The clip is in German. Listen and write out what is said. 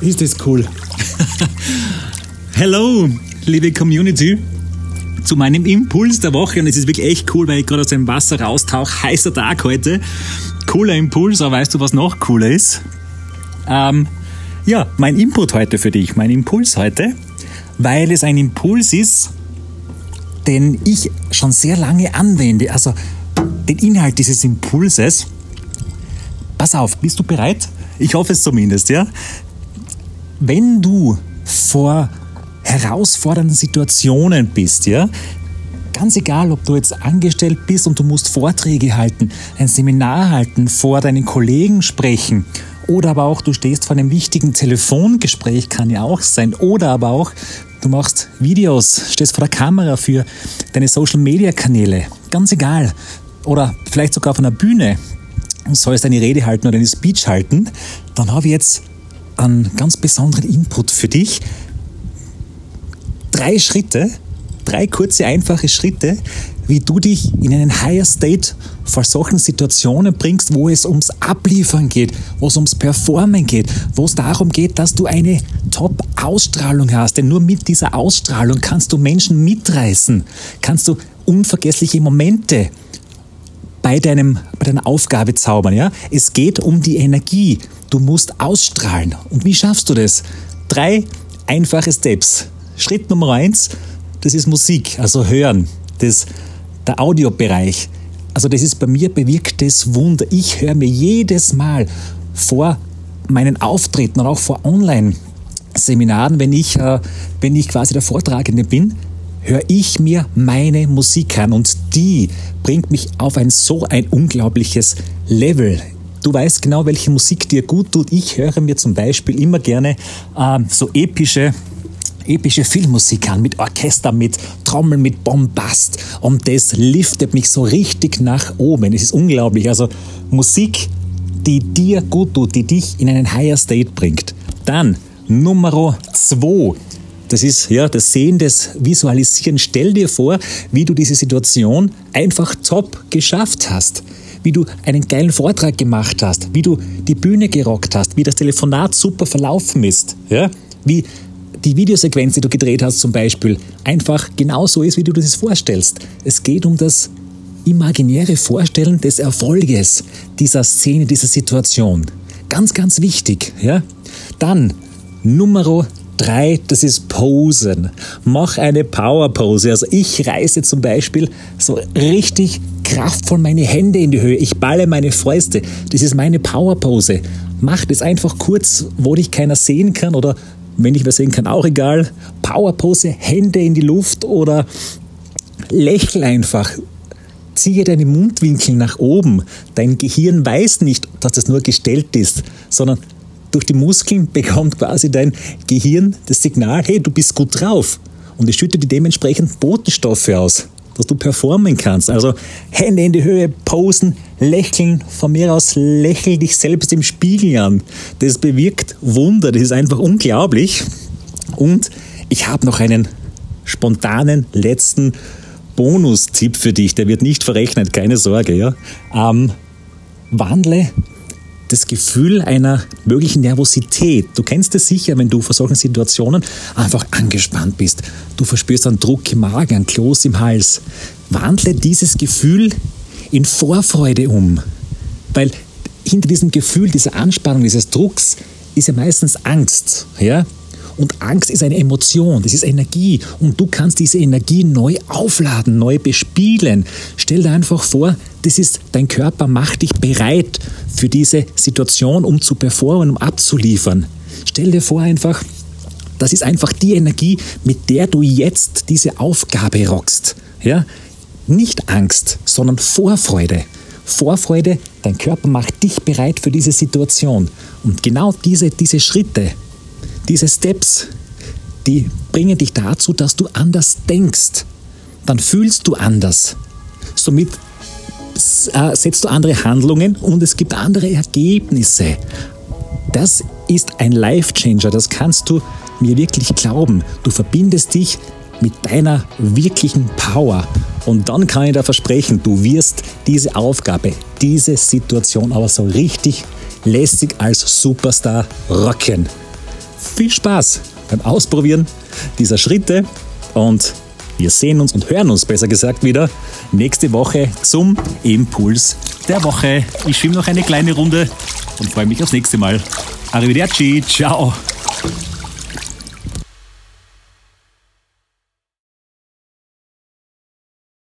Ist das cool. Hello, liebe Community, zu meinem Impuls der Woche. Und es ist wirklich echt cool, weil ich gerade aus dem Wasser raustauche. Heißer Tag heute. Cooler Impuls, aber weißt du, was noch cooler ist? Ähm, ja, mein Input heute für dich, mein Impuls heute, weil es ein Impuls ist, den ich schon sehr lange anwende. Also den Inhalt dieses Impulses. Pass auf, bist du bereit? Ich hoffe es zumindest, ja? Wenn du vor herausfordernden Situationen bist, ja, ganz egal, ob du jetzt angestellt bist und du musst Vorträge halten, ein Seminar halten, vor deinen Kollegen sprechen oder aber auch du stehst vor einem wichtigen Telefongespräch, kann ja auch sein, oder aber auch du machst Videos, stehst vor der Kamera für deine Social-Media-Kanäle, ganz egal, oder vielleicht sogar auf einer Bühne und sollst eine Rede halten oder eine Speech halten, dann habe ich jetzt einen ganz besonderen Input für dich. Drei Schritte, drei kurze, einfache Schritte, wie du dich in einen Higher State vor solchen Situationen bringst, wo es ums Abliefern geht, wo es ums Performen geht, wo es darum geht, dass du eine Top-Ausstrahlung hast. Denn nur mit dieser Ausstrahlung kannst du Menschen mitreißen, kannst du unvergessliche Momente bei, deinem, bei deiner Aufgabe zaubern. Ja? Es geht um die Energie. Du musst ausstrahlen. Und wie schaffst du das? Drei einfache Steps. Schritt Nummer eins, das ist Musik, also Hören, das, der Audiobereich. Also das ist bei mir bewirktes Wunder. Ich höre mir jedes Mal vor meinen Auftritten und auch vor Online-Seminaren, wenn ich, äh, wenn ich quasi der Vortragende bin, höre ich mir meine Musik an und die bringt mich auf ein so ein unglaubliches Level. Du weißt genau, welche Musik dir gut tut. Ich höre mir zum Beispiel immer gerne äh, so epische epische Filmmusik an, mit Orchester, mit Trommeln, mit Bombast. Und das liftet mich so richtig nach oben. Es ist unglaublich. Also Musik, die dir gut tut, die dich in einen Higher State bringt. Dann Nummer zwei. Das ist ja das Sehen, das Visualisieren. Stell dir vor, wie du diese Situation einfach top geschafft hast. Wie du einen geilen Vortrag gemacht hast, wie du die Bühne gerockt hast, wie das Telefonat super verlaufen ist. Ja? Wie die Videosequenz, die du gedreht hast zum Beispiel, einfach genauso ist, wie du das vorstellst. Es geht um das imaginäre Vorstellen des Erfolges dieser Szene, dieser Situation. Ganz, ganz wichtig. Ja? Dann Nummer Drei, das ist Posen. Mach eine Power-Pose. Also ich reiße zum Beispiel so richtig kraftvoll meine Hände in die Höhe. Ich balle meine Fäuste. Das ist meine Power-Pose. Mach das einfach kurz, wo dich keiner sehen kann oder wenn ich was sehen kann, auch egal. Power-Pose, Hände in die Luft oder lächel einfach. Ziehe deine Mundwinkel nach oben. Dein Gehirn weiß nicht, dass das nur gestellt ist, sondern durch die Muskeln bekommt quasi dein Gehirn das Signal, hey, du bist gut drauf. Und es schüttet dir dementsprechend Botenstoffe aus, dass du performen kannst. Also Hände in die Höhe, posen, lächeln, von mir aus lächel dich selbst im Spiegel an. Das bewirkt Wunder, das ist einfach unglaublich. Und ich habe noch einen spontanen letzten Bonustipp für dich, der wird nicht verrechnet, keine Sorge. Ja? Ähm, wandle das Gefühl einer möglichen Nervosität. Du kennst es sicher, wenn du vor solchen Situationen einfach angespannt bist. Du verspürst einen Druck im Magen, einen Kloß im Hals. Wandle dieses Gefühl in Vorfreude um. Weil hinter diesem Gefühl, dieser Anspannung, dieses Drucks ist ja meistens Angst. Ja? Und Angst ist eine Emotion, das ist Energie. Und du kannst diese Energie neu aufladen, neu bespielen. Stell dir einfach vor, das ist, dein Körper macht dich bereit für diese Situation, um zu performen, um abzuliefern. Stell dir vor einfach, das ist einfach die Energie, mit der du jetzt diese Aufgabe rockst. Ja? Nicht Angst, sondern Vorfreude. Vorfreude, dein Körper macht dich bereit für diese Situation. Und genau diese, diese Schritte, diese Steps, die bringen dich dazu, dass du anders denkst. Dann fühlst du anders. Somit äh, setzt du andere Handlungen und es gibt andere Ergebnisse. Das ist ein Life Changer, das kannst du mir wirklich glauben. Du verbindest dich mit deiner wirklichen Power. Und dann kann ich dir versprechen, du wirst diese Aufgabe, diese Situation aber so richtig lässig als Superstar rocken. Viel Spaß beim Ausprobieren dieser Schritte und wir sehen uns und hören uns besser gesagt wieder nächste Woche zum Impuls der Woche. Ich schwimme noch eine kleine Runde und freue mich aufs nächste Mal. Arrivederci, ciao.